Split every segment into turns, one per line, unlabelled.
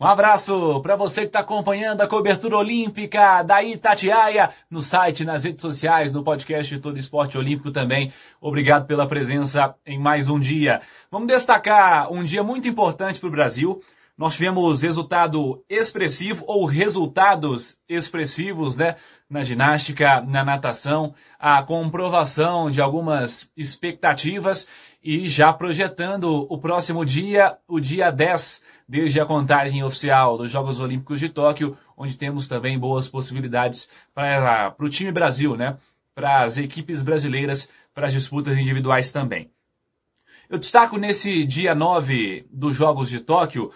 Um abraço para você que está acompanhando a cobertura olímpica da Itatiaia no site, nas redes sociais, no podcast de Todo Esporte Olímpico também. Obrigado pela presença em mais um dia. Vamos destacar um dia muito importante para o Brasil. Nós tivemos resultado expressivo ou resultados expressivos, né? Na ginástica, na natação, a comprovação de algumas expectativas e já projetando o próximo dia, o dia 10, desde a contagem oficial dos Jogos Olímpicos de Tóquio, onde temos também boas possibilidades para o time Brasil, né? Para as equipes brasileiras, para as disputas individuais também. Eu destaco nesse dia 9 dos Jogos de Tóquio,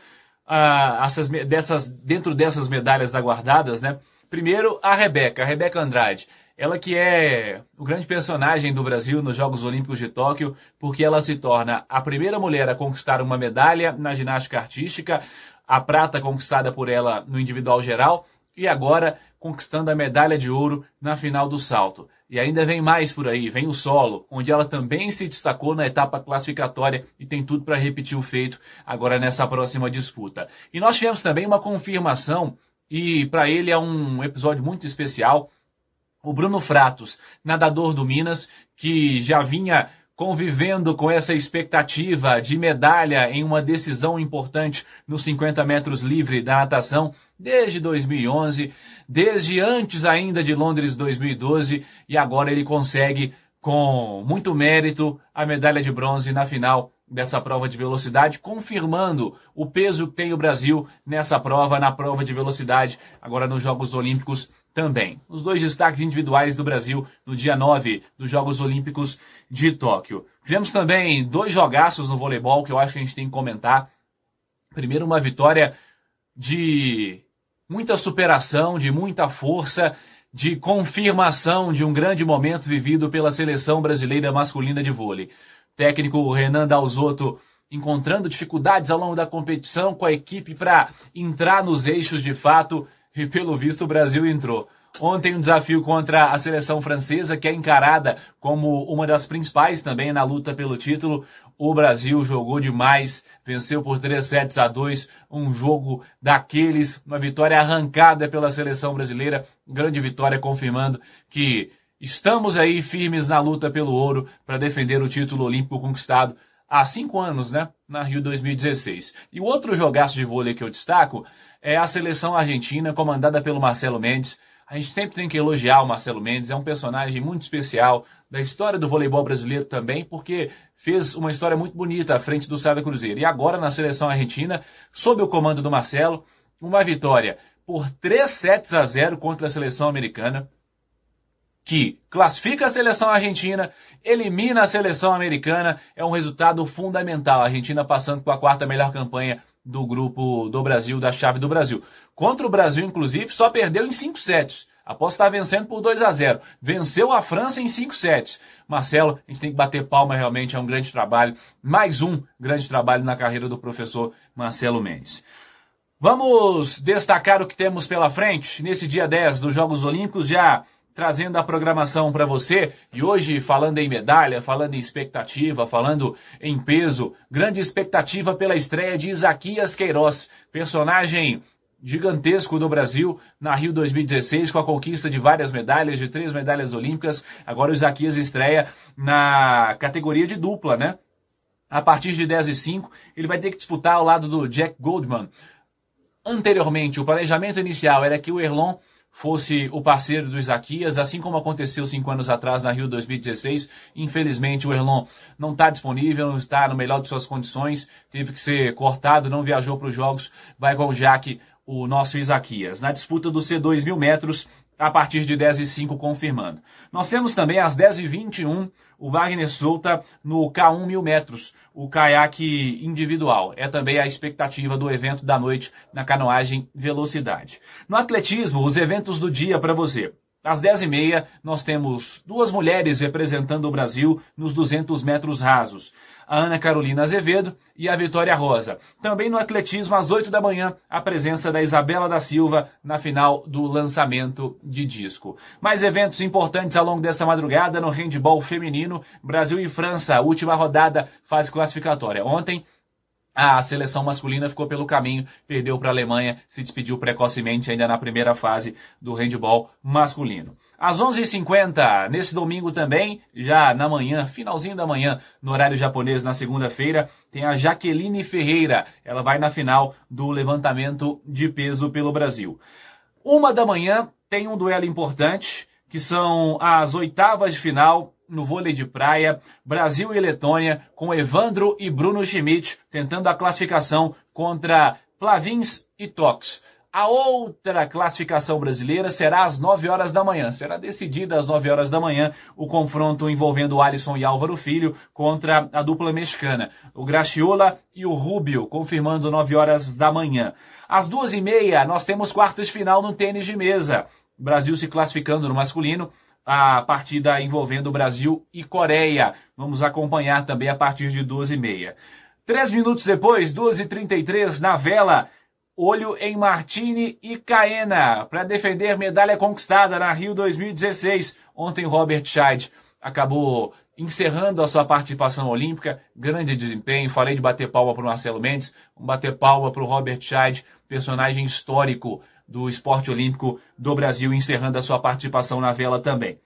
ah, essas, dessas, dentro dessas medalhas aguardadas, né? Primeiro, a Rebeca, a Rebeca Andrade. Ela que é o grande personagem do Brasil nos Jogos Olímpicos de Tóquio, porque ela se torna a primeira mulher a conquistar uma medalha na ginástica artística, a prata conquistada por ela no individual geral, e agora conquistando a medalha de ouro na final do salto. E ainda vem mais por aí, vem o solo, onde ela também se destacou na etapa classificatória e tem tudo para repetir o feito agora nessa próxima disputa. E nós tivemos também uma confirmação, e para ele é um episódio muito especial, o Bruno Fratos, nadador do Minas, que já vinha convivendo com essa expectativa de medalha em uma decisão importante nos 50 metros livre da natação desde 2011, desde antes ainda de Londres 2012, e agora ele consegue, com muito mérito, a medalha de bronze na final dessa prova de velocidade, confirmando o peso que tem o Brasil nessa prova, na prova de velocidade, agora nos Jogos Olímpicos também. Os dois destaques individuais do Brasil no dia 9 dos Jogos Olímpicos de Tóquio. Tivemos também dois jogaços no voleibol que eu acho que a gente tem que comentar. Primeiro, uma vitória de muita superação, de muita força, de confirmação de um grande momento vivido pela seleção brasileira masculina de vôlei. Técnico Renan Dalzotto encontrando dificuldades ao longo da competição com a equipe para entrar nos eixos de fato e pelo visto o Brasil entrou. Ontem um desafio contra a seleção francesa, que é encarada como uma das principais também na luta pelo título. O Brasil jogou demais, venceu por 3 sets a 2, um jogo daqueles, uma vitória arrancada pela seleção brasileira, grande vitória confirmando que estamos aí firmes na luta pelo ouro para defender o título olímpico conquistado há cinco anos, né, na Rio 2016. E o outro jogaço de vôlei que eu destaco é a seleção argentina, comandada pelo Marcelo Mendes. A gente sempre tem que elogiar o Marcelo Mendes, é um personagem muito especial da história do voleibol brasileiro também, porque fez uma história muito bonita à frente do Sada Cruzeiro. E agora na seleção argentina, sob o comando do Marcelo, uma vitória por 3 sets a 0 contra a seleção americana, que classifica a seleção argentina, elimina a seleção americana, é um resultado fundamental. A Argentina passando com a quarta melhor campanha do grupo do Brasil, da chave do Brasil. Contra o Brasil, inclusive, só perdeu em 5 sets. Após estar vencendo por 2 a 0. Venceu a França em 5 sets. Marcelo, a gente tem que bater palma realmente, é um grande trabalho. Mais um grande trabalho na carreira do professor Marcelo Mendes. Vamos destacar o que temos pela frente nesse dia 10 dos Jogos Olímpicos, já trazendo a programação para você. E hoje, falando em medalha, falando em expectativa, falando em peso, grande expectativa pela estreia de Isaquias Queiroz, personagem gigantesco do Brasil na Rio 2016 com a conquista de várias medalhas, de três medalhas olímpicas. Agora o Isaquias estreia na categoria de dupla, né? A partir de 10 e 5, ele vai ter que disputar ao lado do Jack Goldman. Anteriormente, o planejamento inicial era que o Erlon fosse o parceiro do Isaquias, assim como aconteceu cinco anos atrás na Rio 2016. Infelizmente, o Erlon não está disponível, não está no melhor de suas condições, teve que ser cortado, não viajou para os Jogos, vai com o Jaque, o nosso Isaquias. Na disputa dos C2 mil metros, a partir de 10 e 5 confirmando. Nós temos também às 10 e 21 o Wagner Souta no K1 mil metros, o caiaque individual. É também a expectativa do evento da noite na canoagem velocidade. No atletismo, os eventos do dia para você. Às 10h30, nós temos duas mulheres representando o Brasil nos 200 metros rasos. A Ana Carolina Azevedo e a Vitória Rosa. Também no atletismo, às 8 da manhã, a presença da Isabela da Silva na final do lançamento de disco. Mais eventos importantes ao longo dessa madrugada no handball feminino. Brasil e França, última rodada, fase classificatória. Ontem, a seleção masculina ficou pelo caminho, perdeu para a Alemanha, se despediu precocemente ainda na primeira fase do handball masculino. Às 11h50, nesse domingo também, já na manhã, finalzinho da manhã, no horário japonês, na segunda-feira, tem a Jaqueline Ferreira. Ela vai na final do levantamento de peso pelo Brasil. Uma da manhã tem um duelo importante, que são as oitavas de final no vôlei de praia, Brasil e Letônia, com Evandro e Bruno Schmidt tentando a classificação contra Plavins e Tox. A outra classificação brasileira será às 9 horas da manhã. Será decidida às 9 horas da manhã o confronto envolvendo Alisson e Álvaro Filho contra a dupla mexicana. O Graciola e o Rubio, confirmando 9 horas da manhã. Às duas e meia, nós temos quartas final no tênis de mesa. Brasil se classificando no masculino a partida envolvendo Brasil e Coreia. Vamos acompanhar também a partir de 12h30. Três minutos depois, 12h33, na vela, olho em Martini e Caena para defender medalha conquistada na Rio 2016. Ontem, Robert Scheid acabou encerrando a sua participação olímpica. Grande desempenho. Falei de bater palma para o Marcelo Mendes. Bater palma para o Robert Scheid, personagem histórico do esporte olímpico do Brasil, encerrando a sua participação na vela também.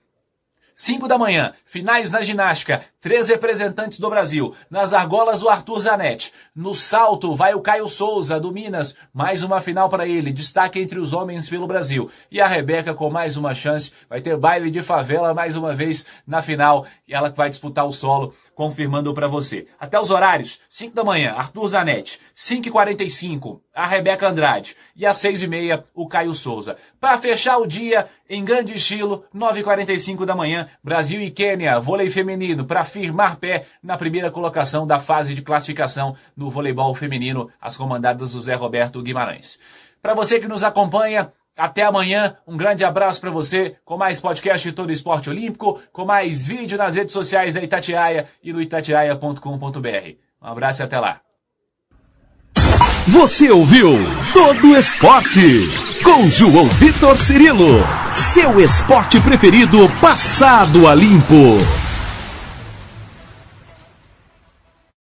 5 da manhã, finais na ginástica, três representantes do Brasil. Nas argolas, o Arthur Zanetti. No salto, vai o Caio Souza, do Minas. Mais uma final para ele, destaque entre os homens pelo Brasil. E a Rebeca, com mais uma chance, vai ter baile de favela mais uma vez na final. E ela que vai disputar o solo confirmando para você. Até os horários, 5 da manhã, Arthur Zanetti, 5 e 45 a Rebeca Andrade e às 6 e meia o Caio Souza. Para fechar o dia, em grande estilo, 9 e 45 da manhã, Brasil e Quênia, vôlei feminino, para firmar pé na primeira colocação da fase de classificação no voleibol feminino, as comandadas do Zé Roberto Guimarães. Para você que nos acompanha, até amanhã, um grande abraço para você, com mais podcast de todo esporte olímpico, com mais vídeo nas redes sociais da Itatiaia e no itatiaia.com.br. Um abraço e até lá.
Você ouviu Todo Esporte com João Vitor Cirilo, seu esporte preferido passado a limpo.